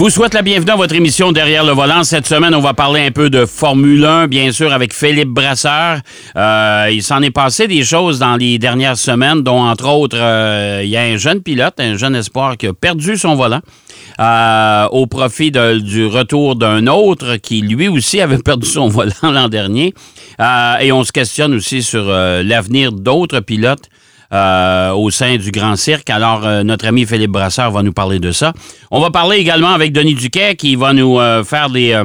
Vous souhaite la bienvenue à votre émission Derrière le volant. Cette semaine, on va parler un peu de Formule 1, bien sûr, avec Philippe Brasseur. Euh, il s'en est passé des choses dans les dernières semaines, dont, entre autres, euh, il y a un jeune pilote, un jeune espoir qui a perdu son volant. Euh, au profit du retour d'un autre qui lui aussi avait perdu son volant l'an dernier. Et on se questionne aussi sur l'avenir d'autres pilotes euh, au sein du Grand Cirque. Alors, euh, notre ami Philippe Brasseur va nous parler de ça. On va parler également avec Denis Duquet qui va nous euh, faire des, euh,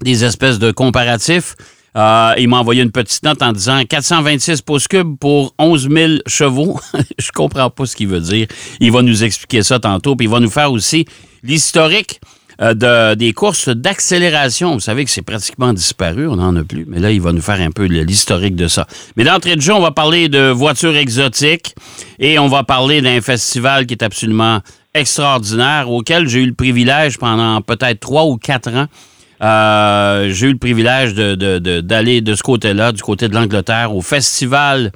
des espèces de comparatifs. Euh, il m'a envoyé une petite note en disant 426 pouces cubes pour 11 000 chevaux. Je comprends pas ce qu'il veut dire. Il va nous expliquer ça tantôt. Puis il va nous faire aussi l'historique de, des courses d'accélération. Vous savez que c'est pratiquement disparu, on n'en a plus. Mais là, il va nous faire un peu l'historique de ça. Mais d'entrée de jeu, on va parler de voitures exotiques et on va parler d'un festival qui est absolument extraordinaire, auquel j'ai eu le privilège pendant peut-être trois ou quatre ans euh, j'ai eu le privilège de- de- de- d'aller de, ce côté-là, du côté de l'Angleterre, au festival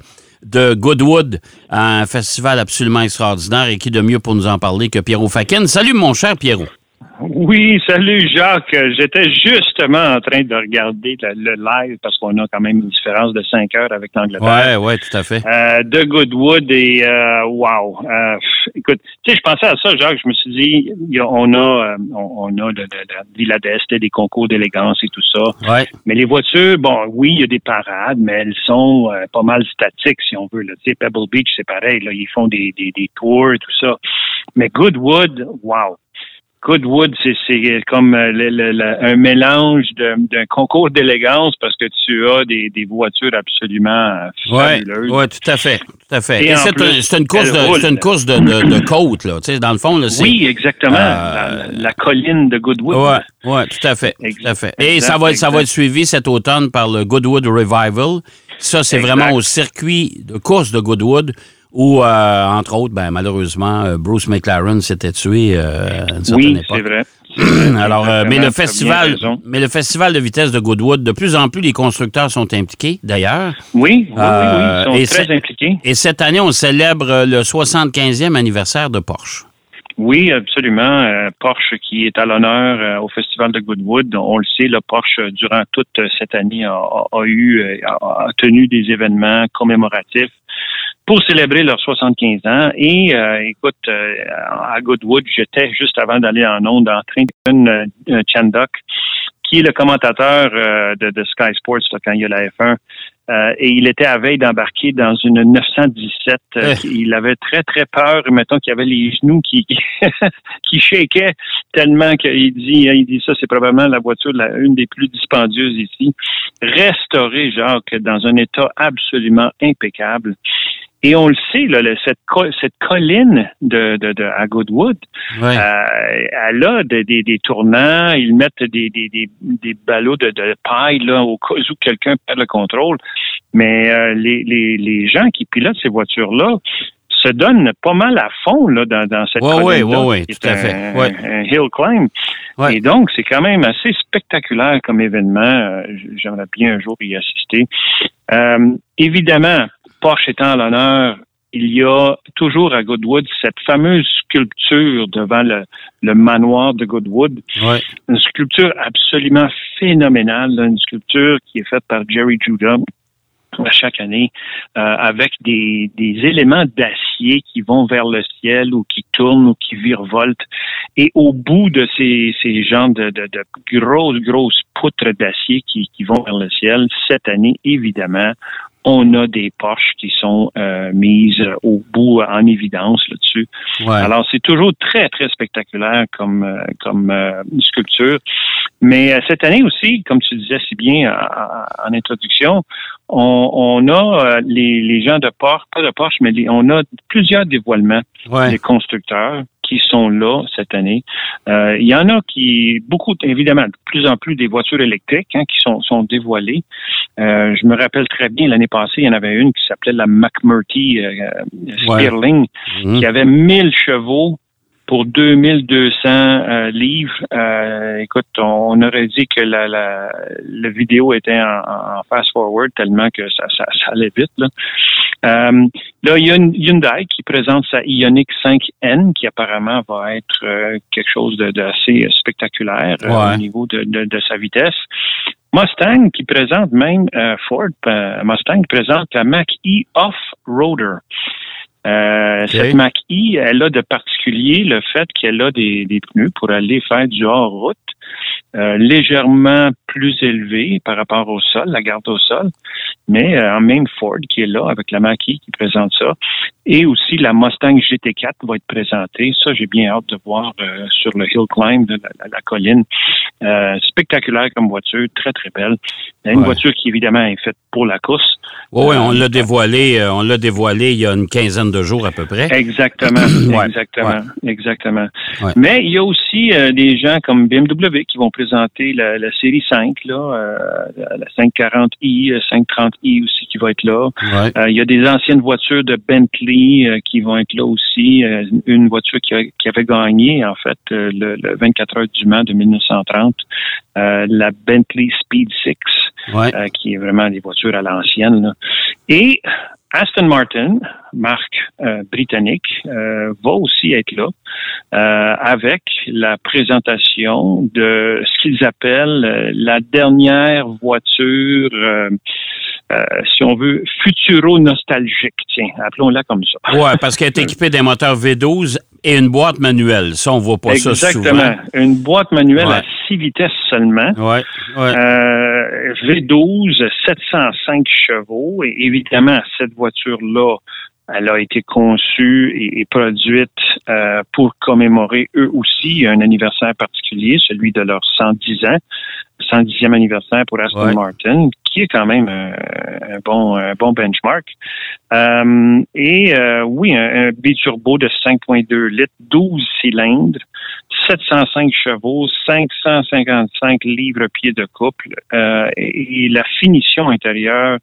de Goodwood, un festival absolument extraordinaire et qui de mieux pour nous en parler que Pierrot Fakin. Salut mon cher Pierrot. Oui, salut Jacques. J'étais justement en train de regarder le, le live parce qu'on a quand même une différence de 5 heures avec l'Angleterre. Ouais, ouais, tout à fait. Euh, de Goodwood et euh, wow. Euh, écoute, tu sais, je pensais à ça, Jacques. Je me suis dit, on a, euh, on, on a le, le, le Villa d'Est, des concours d'élégance et tout ça. Ouais. Mais les voitures, bon, oui, il y a des parades, mais elles sont euh, pas mal statiques, si on veut. Là. Tu sais, Pebble Beach, c'est pareil. Là, ils font des, des, des tours et tout ça. Mais Goodwood, wow. Goodwood, c'est comme euh, le- le- le- un mélange d'un concours d'élégance parce que tu as des, des voitures absolument euh, fabuleuses. ouais, tout à fait, tout à fait. Et Et c'est une course, de, une course de, de, de côte là. Tu sais, dans le fond là, c'est. Oui, exactement. Euh, la, la colline de Goodwood. Ouais, ouais, tout à fait, tout à fait. Et Exact, ça va, être- ça va être suivi cet automne par le Goodwood Revival. Ça, c'est vraiment au circuit de course de Goodwood où, euh, entre autres, ben, malheureusement, euh, Bruce McLaren s'était tué euh, à une certaine Oui, époque. c'est vrai. Alors, euh, mais le festival, mais le festival de vitesse de Goodwood, de plus en plus, les constructeurs sont impliqués, d'ailleurs. Oui, oui, oui, et ils sont très impliqués. Et cette année, on célèbre le 75e anniversaire de Porsche. Oui, absolument. Porsche qui est à l'honneur au Festival de Goodwood. On le sait, le Porsche, durant toute cette année, a, eu, a, a tenu des événements commémoratifs pour célébrer leurs 75 ans. Et euh, écoute, euh, à Goodwood, j'étais juste avant d'aller en onde en train de euh, Chandok, qui est le commentateur euh, de, de Sky Sports là, quand il y a la F1. Euh, et il était à veille d'embarquer dans une 917. Euh, Eh. Il avait très, très peur, mettons qu'il avait les genoux qui, qui shakaient tellement qu'il dit, il dit ça, c'est probablement la voiture, la, une des plus dispendieuses ici. Restaurée, Jacques, dans un état absolument impeccable. Et on le sait, là, cette, co- cette colline de, de, de, à Goodwood, Ouais. euh, elle a des, des, des tournants, ils mettent des, des, des, des ballots de, de paille là, au cas où quelqu'un perd le contrôle. Mais euh, les, les, les gens qui pilotent ces voitures-là se donnent pas mal à fond là, dans, dans cette Ouais, colline-là, ouais, ouais, tout à fait. Un, Ouais. un hill climb. Et donc, c'est quand même assez spectaculaire comme événement. Euh, J'aimerais bien un jour y assister. Euh, évidemment, Porsche étant à l'honneur, il y a toujours à Goodwood cette fameuse sculpture devant le, le manoir de Goodwood. Ouais. Une sculpture absolument phénoménale, une sculpture qui est faite par Jerry Judah à chaque année, euh, avec des, des éléments d'acier qui vont vers le ciel ou qui tournent ou qui virevoltent. Et au bout de ces, ces genres de, de, de grosses, grosses poutres d'acier qui, qui vont vers le ciel, cette année, évidemment, on a des Porsche qui sont euh, mises au bout en évidence là-dessus. Ouais. Alors, c'est toujours très, très spectaculaire comme, euh, comme euh, sculpture. Mais euh, cette année aussi, comme tu disais si bien euh, en, en introduction, on, on a euh, les, les gens de Porsche, pas de Porsche, mais les- on a plusieurs dévoilements Ouais. des constructeurs qui sont là cette année. Euh, il y en a qui, beaucoup, évidemment, de plus en plus des voitures électriques hein, qui sont, sont dévoilées. Euh, je me rappelle très bien, l'année passée, il y en avait une qui s'appelait la McMurty euh, Ouais. Stirling, Mhm. qui avait 1000 chevaux pour 2200 euh, livres. Euh, écoute, on, aurait dit que la, la, la vidéo était en, fast-forward tellement que ça, ça, ça allait vite. Là. Euh, là, il y a une Hyundai qui présente sa Ioniq 5N qui apparemment va être euh, quelque chose d'assez spectaculaire au niveau de, de, de, sa vitesse. Mustang qui présente même Ford Mustang qui présente la Mach-E Off-Roader. Euh, cette Mach-E, elle a de particulier le fait qu'elle a des, des, pneus pour aller faire du hors-route euh, légèrement plus élevé par rapport au sol, la garde au sol, mais euh, en même Ford qui est là avec la Mach-E qui présente ça. Et aussi la Mustang GT4 va être présentée. Ça, j'ai bien hâte de voir euh, sur le hill climb de la, colline. spectaculaire comme voiture, très très belle. Une voiture qui évidemment est faite pour la course. Oui, on l'a dévoilé, on l'a dévoilé il y a une quinzaine de jours à peu près. Exactement, exactement, exactement. Mais il y a aussi des gens comme BMW qui vont présenter la, série 5, là, euh, la 540i, 530i euh, aussi qui va être là. Euh, il y a des anciennes voitures de Bentley qui vont être là aussi. une voiture qui, avait gagné, en fait, le, 24 heures du Mans de 1930, la Bentley Speed 6, qui est vraiment des voitures à l'ancienne. Et Aston Martin, marque euh, britannique, euh, va aussi être là euh, avec la présentation de ce qu'ils appellent la dernière voiture, si on veut, futuro-nostalgique. Tiens, appelons-la comme ça. Oui, parce qu'elle est équipée d'un moteur V12 et une boîte manuelle. Ça, on voit pas ça souvent. Exactement. Une boîte manuelle à six vitesses seulement. Ouais. Euh, V12, 705 chevaux. Et évidemment, cette voiture-là, elle a été conçue et, produite euh, pour commémorer eux aussi un anniversaire particulier, celui de leurs 110 ans. 110e anniversaire pour Aston Martin, qui est quand même un, bon, un bon benchmark. Euh, et euh, oui, un, biturbo de 5.2 litres, 12 cylindres, 705 chevaux, 555 livres-pieds de couple euh, et, la finition intérieure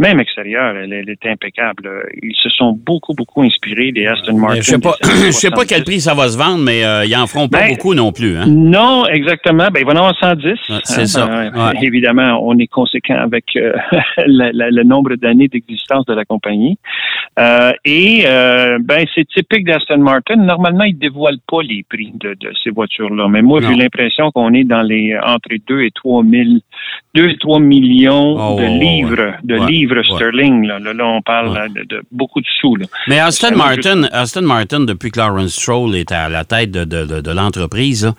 même extérieure, elle, est impeccable. Ils se sont beaucoup, beaucoup inspirés des Aston Martin. Je sais pas, je sais pas quel prix ça va se vendre, mais euh, ils en feront pas ben, beaucoup non plus. Hein? Non, exactement. Ben, ils vont en avoir 110. c'est ça. Euh, évidemment, on est conséquent avec euh, le nombre d'années d'existence de la compagnie. et ben, c'est typique d'Aston Martin. Normalement, ils dévoilent pas les prix de, ces voitures-là. Mais moi, j'ai l'impression qu'on est dans les entre 2 et 3 000, 2 et 3 millions oh, de livres, de livres sterling. Là, là, on parle de, beaucoup de sous. Mais Aston Martin, Aston Martin, depuis que Lawrence Stroll est à la tête de, de, l'entreprise,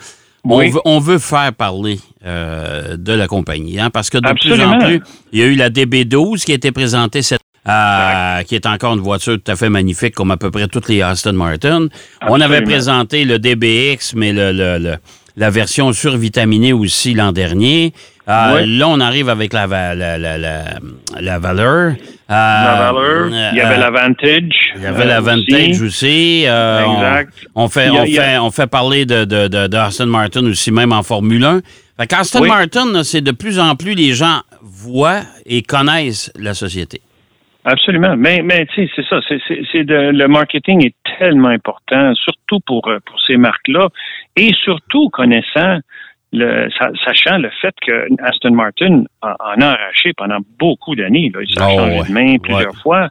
on, veut, faire parler euh, de la compagnie, hein, parce que de plus en plus, il y a eu la DB12 qui a été présentée cette euh, qui est encore une voiture tout à fait magnifique, comme à peu près toutes les Aston Martin. On avait présenté le DBX, mais le, le, la version survitaminée aussi l'an dernier. Euh, là, on arrive avec la, la, la, la, la Valeur. la Valeur. il y avait la Vantage. Il y avait la Vantage aussi. exact. On, fait, on, fait, on fait parler de, de, de, Martin aussi, même en Formule 1. Fait Aston Martin, c'est de plus en plus les gens voient et connaissent la société. Absolument. Mais, mais tu sais, c'est ça. C'est, le marketing est tellement important, surtout pour, pour ces marques-là, et surtout connaissant le, sachant le fait que Aston Martin en a arraché pendant beaucoup d'années. Il a oh, changé de main plusieurs fois.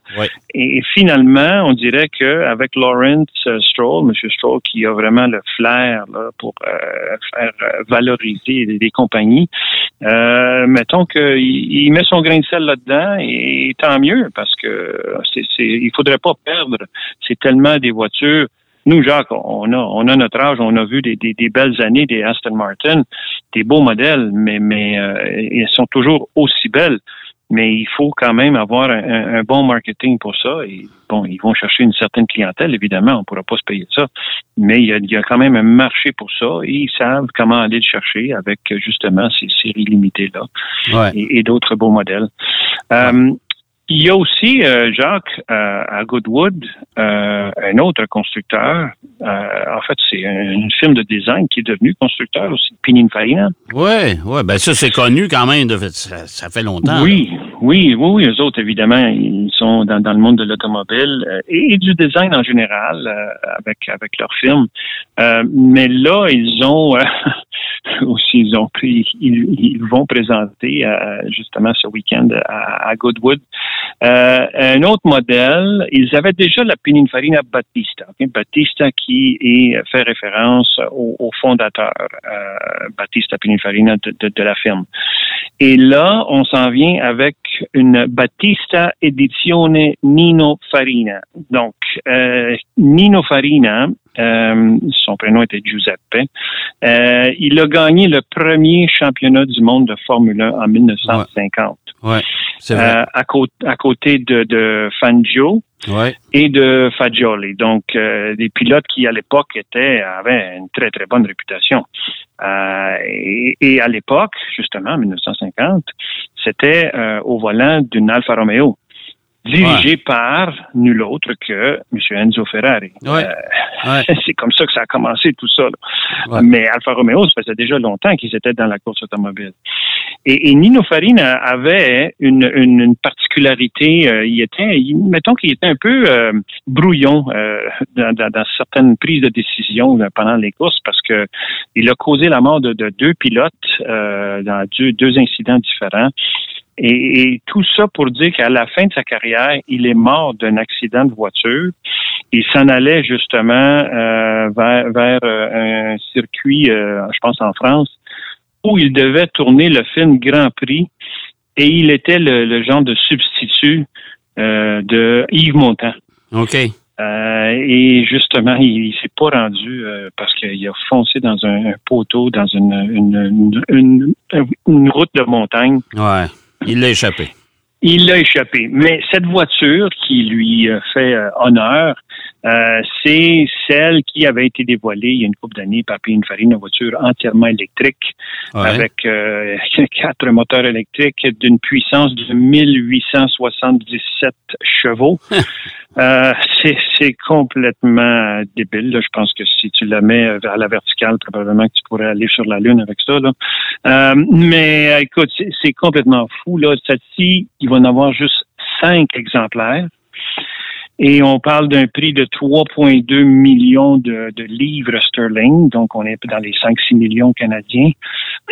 Et, finalement, on dirait qu'avec Lawrence Stroll, M. Stroll, qui a vraiment le flair là, pour euh, faire euh, valoriser des, compagnies, euh, mettons qu'il il met son grain de sel là-dedans et tant mieux parce que c'est, c'est, il faudrait pas perdre. C'est tellement des voitures nous, Jacques, on a, on a notre âge, on a vu des, des, belles années des Aston Martin, des beaux modèles, mais, mais euh, elles sont toujours aussi belles. Mais il faut quand même avoir un, bon marketing pour ça. Et bon, ils vont chercher une certaine clientèle, évidemment, on ne pourra pas se payer ça. Mais il y, a, il y a quand même un marché pour ça et ils savent comment aller le chercher avec justement ces séries limitées-là et, d'autres beaux modèles. Euh, il y a aussi, euh, Jacques, euh, à Goodwood, euh, un autre constructeur. Fait, c'est un, film de design qui est devenu constructeur aussi, Pininfarina. Oui, oui, ben ça, c'est connu quand même. ça, fait longtemps. Oui, Oui, oui, oui, eux autres, évidemment, ils sont dans, dans le monde de l'automobile euh, et, du design en général euh, avec avec leur film. Euh, mais là, ils ont aussi, ils ont pris, ils, vont présenter justement ce week-end à, Goodwood un autre modèle. Ils avaient déjà la Pininfarina Battista, Battista qui est fait référence au, fondateur Battista Pininfarina de, de, de la firme. Et là, on s'en vient avec une Battista Edizione Nino Farina. Donc, euh, Nino Farina, euh, son prénom était Giuseppe, euh, il a gagné le premier championnat du monde de Formule 1 en 1950. Ouais, vrai. À, à, côté de, de Fangio, et de Fagioli. Donc, des pilotes qui, à l'époque, étaient avaient une très, très bonne réputation. Euh, et, à l'époque, justement, en 1950, c'était euh, au volant d'une Alfa Romeo dirigé par nul autre que M. Enzo Ferrari. Euh, c'est comme ça que ça a commencé tout ça. Mais Alfa Romeo, ça faisait déjà longtemps qu'ils étaient dans la course automobile. Et, Nino Farina avait une, une, particularité. Euh, il était, mettons qu'il était un peu euh, brouillon dans, dans, certaines prises de décision pendant les courses parce que il a causé la mort de, de deux pilotes dans deux, deux incidents différents. Et, tout ça pour dire qu'à la fin de sa carrière, il est mort d'un accident de voiture. Il s'en allait justement euh, vers, vers euh, un circuit, euh, je pense en France, où il devait tourner le film Grand Prix et il était le, genre de substitut de Yves Montand. OK. et justement, il, il s'est pas rendu parce qu'il a foncé dans un, poteau, dans une, une, une, route de montagne. Ouais. Il l'a échappé. Il l'a échappé. Mais cette voiture qui lui euh, fait euh, honneur, euh, c'est celle qui avait été dévoilée il y a une couple d'années par Pininfarina, une voiture entièrement électrique avec quatre moteurs électriques d'une puissance de 1877 chevaux. Euh, c'est complètement débile. Je pense que si tu la mets vers la verticale, probablement que tu pourrais aller sur la Lune avec ça. Euh, mais écoute, c'est complètement fou. Là. Cette-ci, il va en avoir juste cinq exemplaires. Et on parle d'un prix de 3,2 millions de, livres sterling, donc on est dans les 5-6 millions canadiens.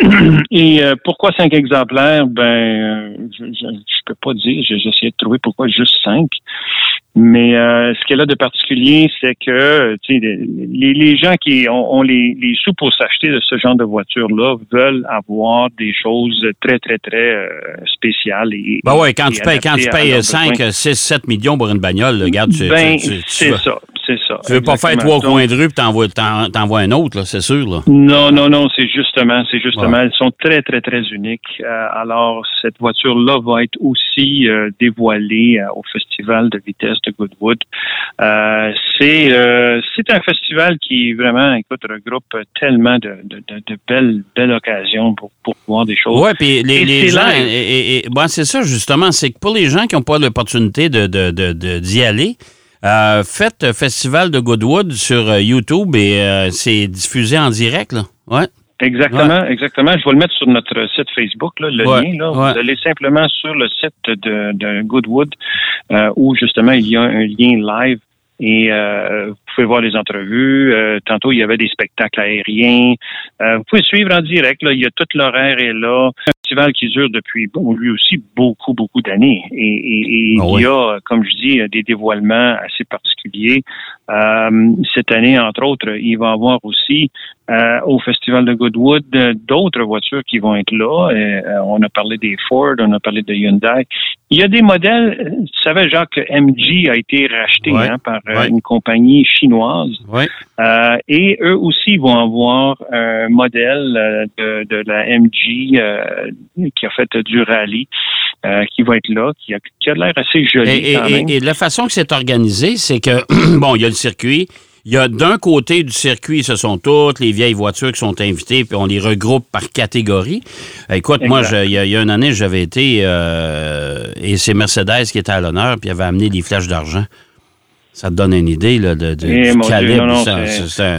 Et euh, pourquoi cinq exemplaires? Ben, je ne peux pas dire. J'ai essayé de trouver pourquoi juste cinq. Mais euh, ce qu'elle a de particulier, c'est que les, les, gens qui ont, les, les, sous pour s'acheter de ce genre de voiture-là veulent avoir des choses très, très, très euh, spéciales. Et, ben ouais, quand tu payes, quand tu payes 5, 6, 7 millions pour une bagnole, regarde, tu, ben, c'est ça. C'est ça. Tu veux pas faire trois coins de rue puis t'envoies, t'envoies un autre, c'est sûr. Là. Non, non, non, c'est justement, c'est justement, elles sont très, très, très uniques. Euh, alors, cette voiture-là va être aussi euh, dévoilée euh, au Festival de vitesse de Goodwood. c'est, c'est un festival qui vraiment, écoute, regroupe tellement de, de, de, belles, belles occasions pour, pour voir des choses. Oui, puis les, les gens, et, bon, c'est ça justement, c'est que pour les gens qui n'ont pas l'opportunité de, de, d'y aller, euh, faites Festival de Goodwood sur euh, YouTube et euh, c'est diffusé en direct, là. Ouais. Exactement, exactement. Je vais le mettre sur notre site Facebook, là, le lien. Là. Vous allez simplement sur le site de, de Goodwood où justement il y a un lien live et vous pouvez voir les entrevues. tantôt, il y avait des spectacles aériens. vous pouvez suivre en direct. Là. Il y a toute l'horaire est là festival qui dure depuis, bon, lui aussi, beaucoup, beaucoup d'années. Et, ah il y a, comme je dis, des dévoilements assez particuliers. Euh, cette année, entre autres, il va y avoir aussi euh, au Festival de Goodwood d'autres voitures qui vont être là. Euh, on a parlé des Ford, on a parlé de Hyundai. Il y a des modèles, tu savais, Jacques, MG a été racheté hein, par une compagnie chinoise. et eux aussi vont avoir un modèle de, de la MG qui a fait du rallye, euh, qui va être là, qui a, qui a l'air assez joli. Et, quand même. et, la façon que c'est organisé, c'est que, bon, il y a le circuit. Il y a d'un côté du circuit, ce sont toutes les vieilles voitures qui sont invitées, puis on les regroupe par catégorie. Écoute, moi, il y, a une année, j'avais été, euh, et c'est Mercedes qui était à l'honneur, puis il avait amené des flèches d'argent. Ça te donne une idée là, de, eh, du calibre.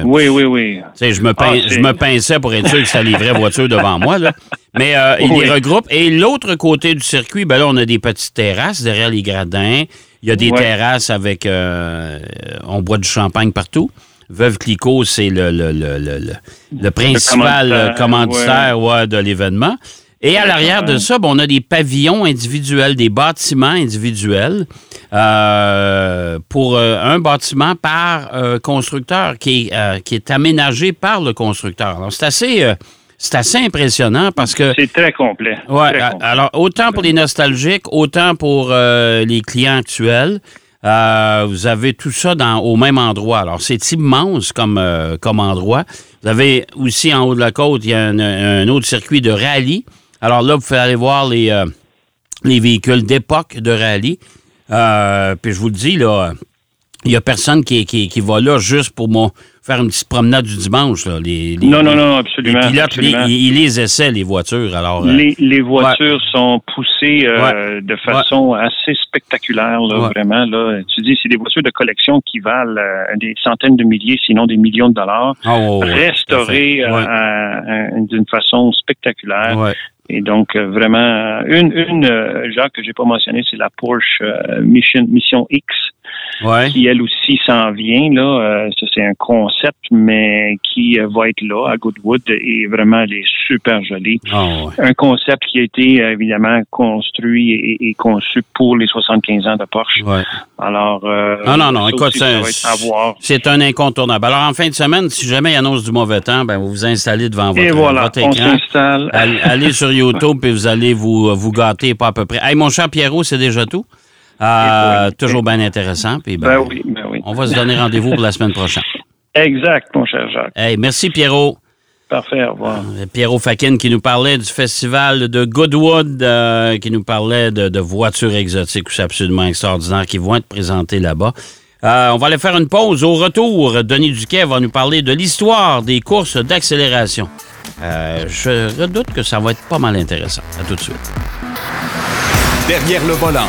oui, oui, oui. je me, ah, je me pinçais pour être sûr que c'était les vraies voitures devant moi. Là. Mais euh, il les regroupe. Et l'autre côté du circuit, ben là, on a des petites terrasses derrière les gradins. Il y a des Ouais. terrasses avec... euh, on boit du champagne partout. Veuve Clicquot, c'est le, le, le, le, principal commanditaire, commanditaire ouais, de l'événement. Et à l'arrière de ça, ben, on a des pavillons individuels, des bâtiments individuels euh, pour euh, un bâtiment par euh, constructeur qui est, euh, qui est aménagé par le constructeur. Alors, c'est assez, euh, c'est assez impressionnant parce que C'est très complet. Ouais, Très a- complet. alors autant pour les nostalgiques, autant pour euh, les clients actuels. euh, vous avez tout ça dans, au même endroit. Alors, c'est immense comme, euh, comme endroit. Vous avez aussi en haut de la côte, il y a un, un autre circuit de rallye. Alors là, vous pouvez aller voir les, euh, les véhicules d'époque de rallye. Puis je vous le dis, là, il n'y a personne qui, qui, qui va là juste pour moi, faire une petite promenade du dimanche. Là. Les, les- Non, non, non, les absolument. pilotes, absolument. les- ils les essaient, les voitures. Alors, euh, Les, les voitures sont poussées euh, de façon assez spectaculaire, là, vraiment. Là. Tu dis, c'est des voitures de collection qui valent euh, des centaines de milliers, sinon des millions de dollars, oh, restaurées euh, d'une façon spectaculaire. Ouais. Et donc, euh, vraiment, euh, une, une euh, Jacques, que j'ai pas mentionné, c'est la Porsche euh, Mission, Mission X, Ouais. qui elle aussi s'en vient. Là, Euh, ça c'est un concept, mais qui euh, va être là à Goodwood et vraiment elle est super jolie. Oh, ouais. Un concept qui a été euh, évidemment construit et, et conçu pour les 75 ans de Porsche. Ouais. Alors, euh, Non, non, non, écoute, c'est ça un, incontournable. Alors, en fin de semaine, si jamais il annonce du mauvais temps, ben, vous vous installez devant votre, Et voilà, votre on écran. s'installe. Allez, allez sur YouTube et vous allez vous, vous gâter pas à peu près. Hey, mon cher Pierrot, c'est déjà tout? Euh, oui. toujours bien intéressant. Puis ben, Ben oui, ben oui. On va se donner rendez-vous pour la semaine prochaine. Exact, mon cher Jacques. Hey, merci Pierrot. Parfait, au revoir. Euh, Pierrot Fakin qui nous parlait du festival de Goodwood, euh, qui nous parlait de, de voitures exotiques aussi absolument extraordinaires qui vont être présentées là-bas. Euh, on va aller faire une pause. Au retour, Denis Duquet va nous parler de l'histoire des courses d'accélération. Euh, je redoute que ça va être pas mal intéressant. À tout de suite. Derrière le volant.